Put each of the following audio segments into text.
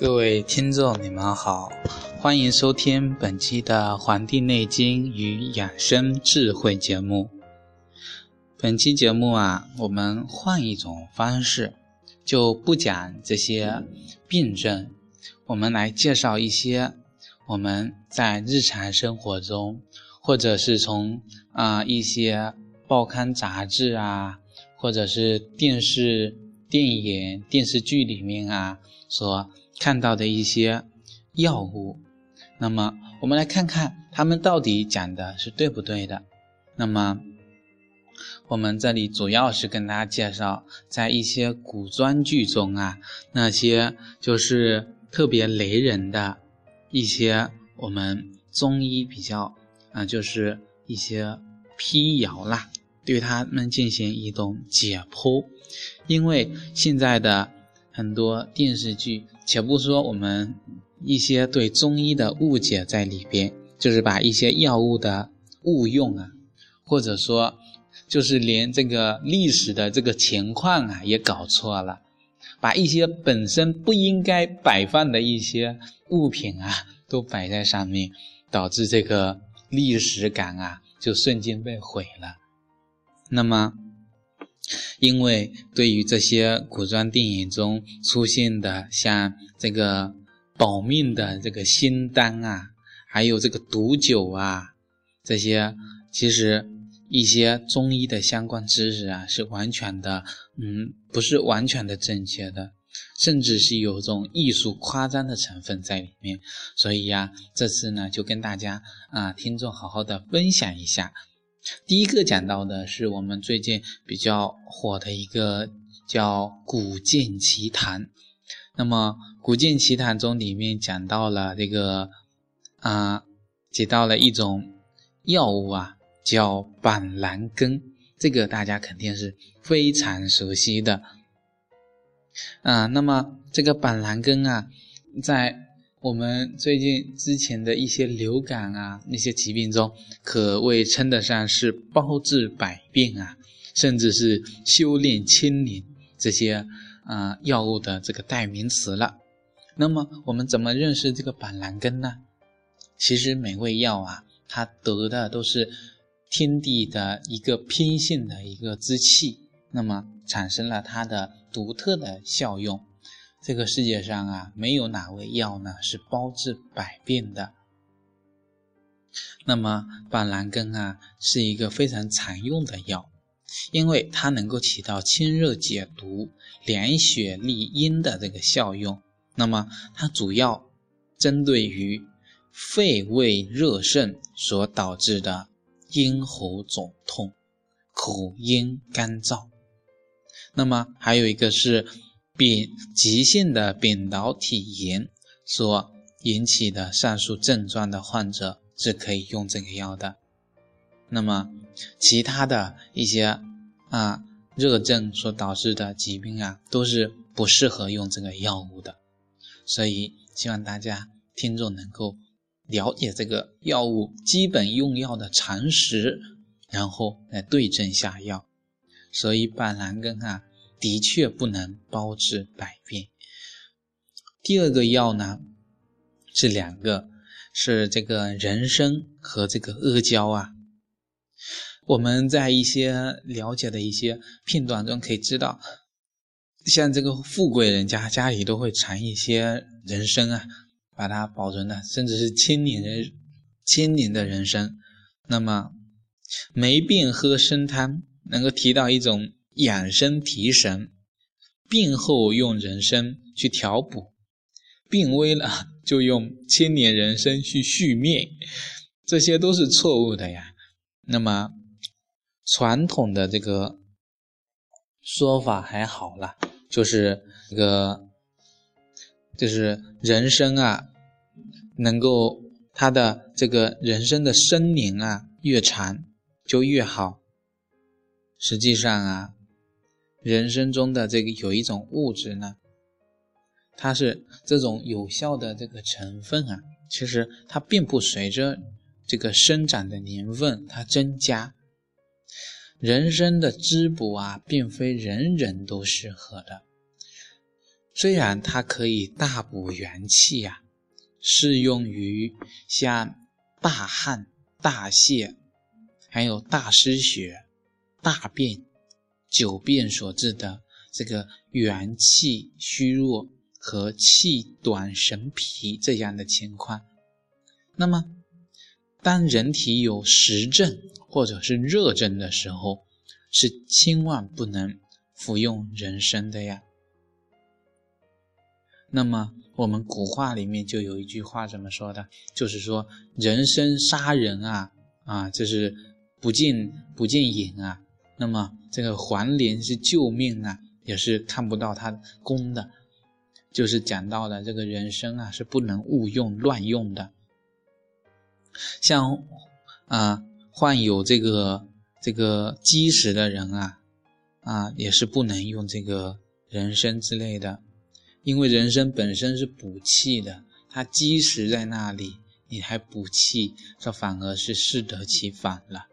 各位听众，你们好，欢迎收听本期的《黄帝内经与养生智慧》节目。本期节目啊，我们换一种方式，就不讲这些病症，我们来介绍一些我们在日常生活中，或者是从啊一些报刊杂志啊，或者是电视、电影、电视剧里面啊所。看到的一些药物，那么我们来看看他们到底讲的是对不对的。那么我们这里主要是跟大家介绍，在一些古装剧中啊，那些就是特别雷人的一些我们中医比较啊，就是一些辟谣啦，对他们进行一种解剖，因为现在的。很多电视剧，且不说我们一些对中医的误解在里边，就是把一些药物的误用啊，或者说就是连这个历史的这个情况啊也搞错了，把一些本身不应该摆放的一些物品啊都摆在上面，导致这个历史感啊就瞬间被毁了。那么。因为对于这些古装电影中出现的像这个保命的这个仙丹啊，还有这个毒酒啊，这些其实一些中医的相关知识啊，是完全的，嗯，不是完全的正确的，甚至是有种艺术夸张的成分在里面。所以呀，这次呢，就跟大家啊，听众好好的分享一下。第一个讲到的是我们最近比较火的一个叫《古剑奇谭》。那么《古剑奇谭》中里面讲到了这个啊，提到了一种药物啊，叫板蓝根。这个大家肯定是非常熟悉的。啊，那么这个板蓝根啊，在我们最近之前的一些流感啊，那些疾病中，可谓称得上是包治百病啊，甚至是修炼千年这些啊药物的这个代名词了。那么我们怎么认识这个板蓝根呢？其实每味药啊，它得的都是天地的一个偏性的一个之气，那么产生了它的独特的效用。这个世界上啊，没有哪味药呢是包治百病的。那么板蓝根啊，是一个非常常用的药，因为它能够起到清热解毒、凉血利阴的这个效用。那么它主要针对于肺胃热盛所导致的咽喉肿痛、口咽干燥。那么还有一个是。丙急性的扁桃体炎所引起的上述症状的患者是可以用这个药的。那么，其他的一些啊热症所导致的疾病啊，都是不适合用这个药物的。所以，希望大家听众能够了解这个药物基本用药的常识，然后来对症下药。所以，板蓝根啊。的确不能包治百病。第二个药呢，是两个，是这个人参和这个阿胶啊。我们在一些了解的一些片段中可以知道，像这个富贵人家家里都会产一些人参啊，把它保存的，甚至是千年人千年的人参。那么没病喝参汤，能够提到一种。养生提神，病后用人参去调补，病危了就用千年人参去续命，这些都是错误的呀。那么传统的这个说法还好了，就是这个就是人参啊，能够它的这个人参的生年啊越长就越好。实际上啊。人参中的这个有一种物质呢，它是这种有效的这个成分啊，其实它并不随着这个生长的年份它增加。人参的滋补啊，并非人人都适合的。虽然它可以大补元气呀，适用于像大汗、大泻，还有大失血、大便、久便所致的这个元气虚弱和气短神疲这样的情况。那么，当人体有实症或者是热症的时候，是千万不能服用人参的呀。那么我们古话里面就有一句话怎么说的？就是说人参杀人啊啊，这是不进不进饮啊。那么这个黄连是救命啊，也是看不到它功的。就是讲到的这个人参啊，是不能误用乱用的。像啊患有这个这个积食的人啊啊，也是不能用这个人参之类的。因为人参本身是补气的，它积食在那里，你还补气，这反而是适得其反了。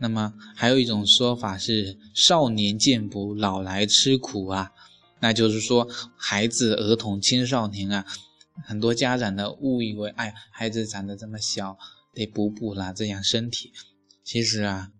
那么还有一种说法是“少年见补，老来吃苦”啊，那就是说孩子、儿童、青少年啊，很多家长的误以为，哎，孩子长得这么小，得补补啦，这样身体。其实啊，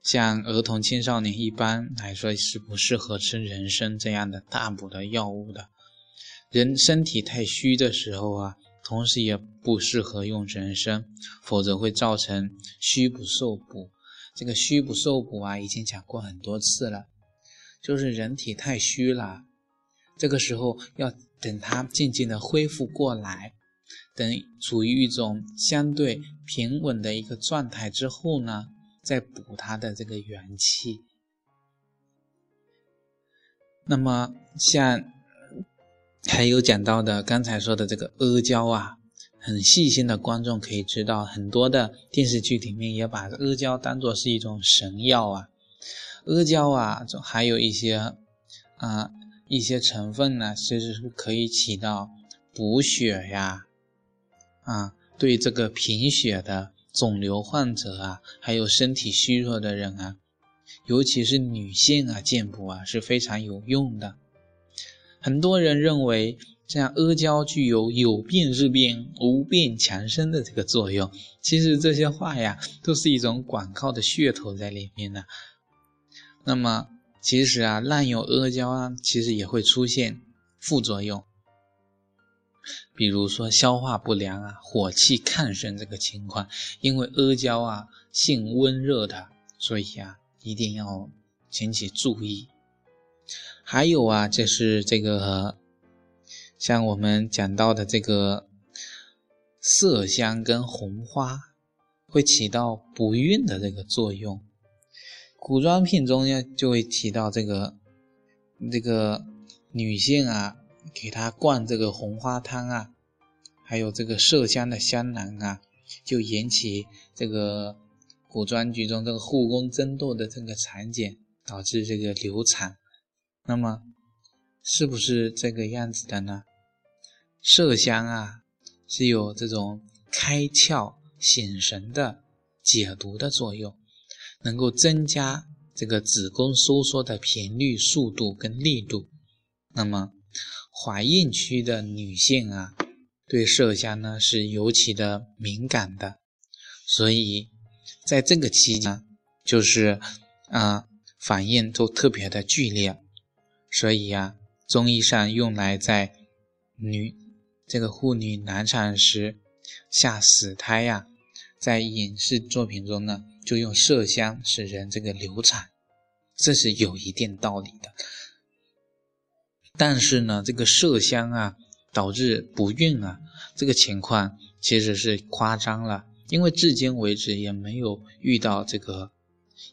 像儿童、青少年一般来说是不适合吃人参这样的大补的药物的。人身体太虚的时候啊，同时也不适合用人参，否则会造成虚不受补。这个虚不受补啊，已经讲过很多次了，就是人体太虚了，这个时候要等它渐渐的恢复过来，等处于一种相对平稳的一个状态之后呢，再补它的这个元气。那么像。还有讲到的，刚才说的这个阿胶啊，很细心的观众可以知道，很多的电视剧里面也把阿胶当做是一种神药啊。阿胶啊，还有一些啊一些成分呢，其实是可以起到补血呀，啊，对这个贫血的肿瘤患者啊，还有身体虚弱的人啊，尤其是女性啊，健补啊是非常有用的。很多人认为，这样阿胶具有有病治病、无病强身的这个作用。其实这些话呀，都是一种广告的噱头在里面的。那么，其实啊，滥用阿胶啊，其实也会出现副作用，比如说消化不良啊、火气亢盛这个情况。因为阿胶啊，性温热的，所以啊，一定要引起注意。还有啊，就是这个，像我们讲到的这个麝香跟红花，会起到补孕的这个作用。古装片中呢，就会提到这个这个女性啊，给她灌这个红花汤啊，还有这个麝香的香囊啊，就引起这个古装剧中这个后宫争斗的这个场景，导致这个流产。那么，是不是这个样子的呢？麝香啊，是有这种开窍醒神的解毒的作用，能够增加这个子宫收缩的频率、速度跟力度。那么，怀孕期的女性啊，对麝香呢是尤其的敏感的，所以在这个期间，就是啊，反应都特别的剧烈。所以呀，中医上用来在女这个妇女难产时下死胎呀，在影视作品中呢，就用麝香使人这个流产，这是有一定道理的。但是呢，这个麝香啊导致不孕啊，这个情况其实是夸张了，因为至今为止也没有遇到这个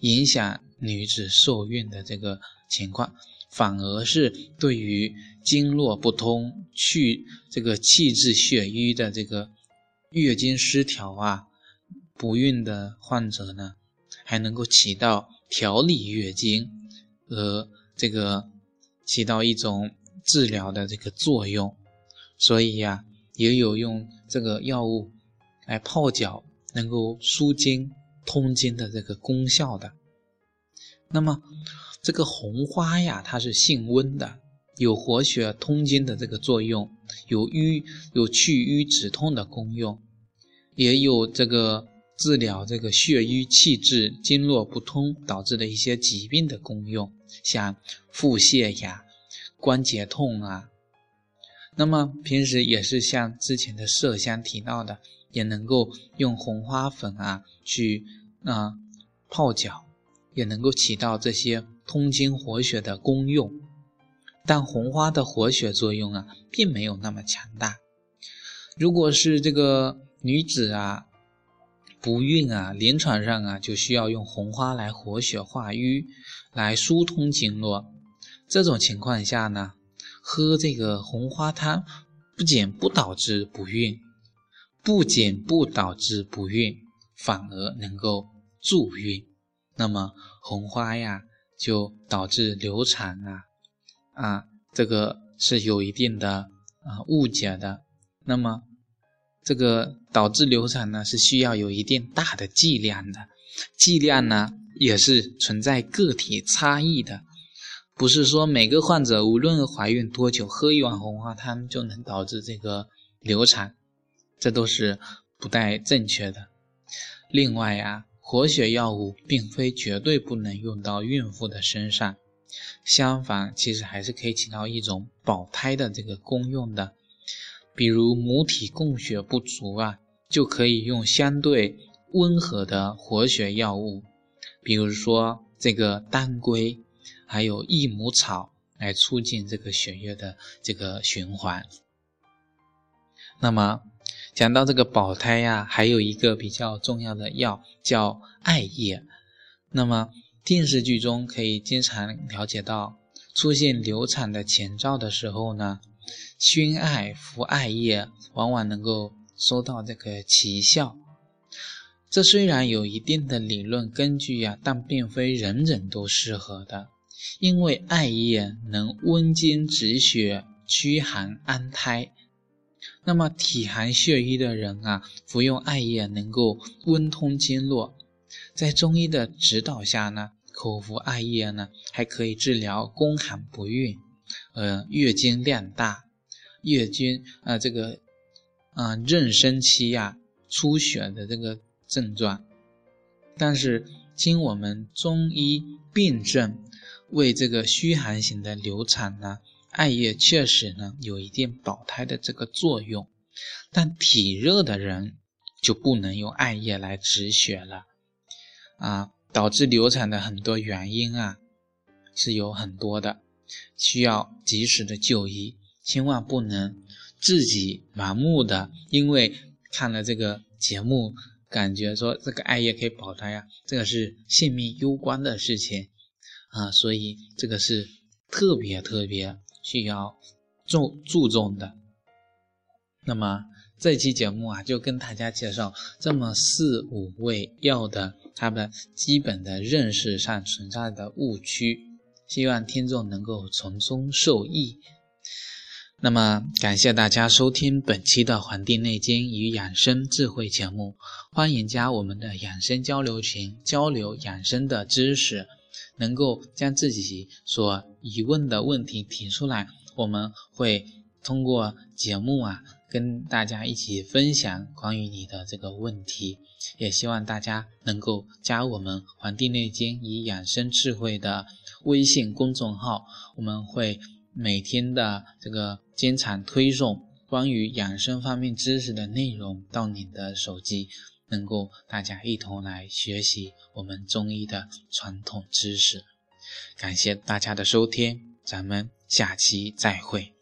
影响女子受孕的这个情况。反而是对于经络不通、去这个气滞血瘀的这个月经失调啊、不孕的患者呢，还能够起到调理月经和这个起到一种治疗的这个作用。所以呀，也有用这个药物来泡脚，能够舒经通经的这个功效的。那么。这个红花呀，它是性温的，有活血通经的这个作用，有瘀有去瘀止痛的功用，也有这个治疗这个血瘀气滞、经络不通导致的一些疾病的功用，像腹泻呀、关节痛啊。那么平时也是像之前的麝香提到的，也能够用红花粉啊去啊泡脚，也能够起到这些通经活血的功用。但红花的活血作用啊，并没有那么强大。如果是这个女子啊，不孕啊，临床上啊，就需要用红花来活血化瘀，来疏通经络。这种情况下呢，喝这个红花汤，不仅不导致不孕，不仅不导致不孕，反而能够助孕。那么红花呀，就导致流产啊。啊，这个是有一定的啊误解的。那么，这个导致流产呢，是需要有一定大的剂量的，剂量呢也是存在个体差异的，不是说每个患者无论怀孕多久，喝一碗红花汤就能导致这个流产，这都是不太正确的。另外呀，活血药物并非绝对不能用到孕妇的身上。相反，其实还是可以起到一种保胎的这个功用的。比如母体供血不足啊，就可以用相对温和的活血药物，比如说这个当归，还有益母草，来促进这个血液的这个循环。那么讲到这个保胎呀，还有一个比较重要的药叫艾叶。那么电视剧中可以经常了解到，出现流产的前兆的时候呢，熏艾服艾叶往往能够收到这个奇效。这虽然有一定的理论根据呀，但并非人人都适合的，因为艾叶能温经止血、驱寒安胎。那么体寒血瘀的人啊，服用艾叶能够温通经络，在中医的指导下呢。口服艾叶呢，还可以治疗宫寒不孕，呃，月经量大，月经啊这个啊妊娠期呀出血的这个症状。但是经我们中医辨证，为这个虚寒型的流产呢，艾叶确实呢有一定保胎的这个作用，但体热的人就不能用艾叶来止血了，啊。导致流产的很多原因啊，是有很多的，需要及时的就医，千万不能自己盲目的，因为看了这个节目，感觉说这个艾叶可以保胎呀，这个是性命攸关的事情。啊，所以这个是特别特别需要重注重的。那么。这期节目啊，就跟大家介绍这么四五味药的它的基本的认识上存在的误区，希望听众能够从中受益。那么，感谢大家收听本期的《黄帝内经与养生智慧》节目，欢迎加我们的养生交流群，交流养生的知识，能够将自己所疑问的问题提出来，我们会通过节目啊。跟大家一起分享关于你的这个问题，也希望大家能够加我们《黄帝内经与养生智慧》的微信公众号，我们会每天的这个经常推送关于养生方面知识的内容到你的手机，能够大家一同来学习我们中医的传统知识。感谢大家的收听，咱们下期再会。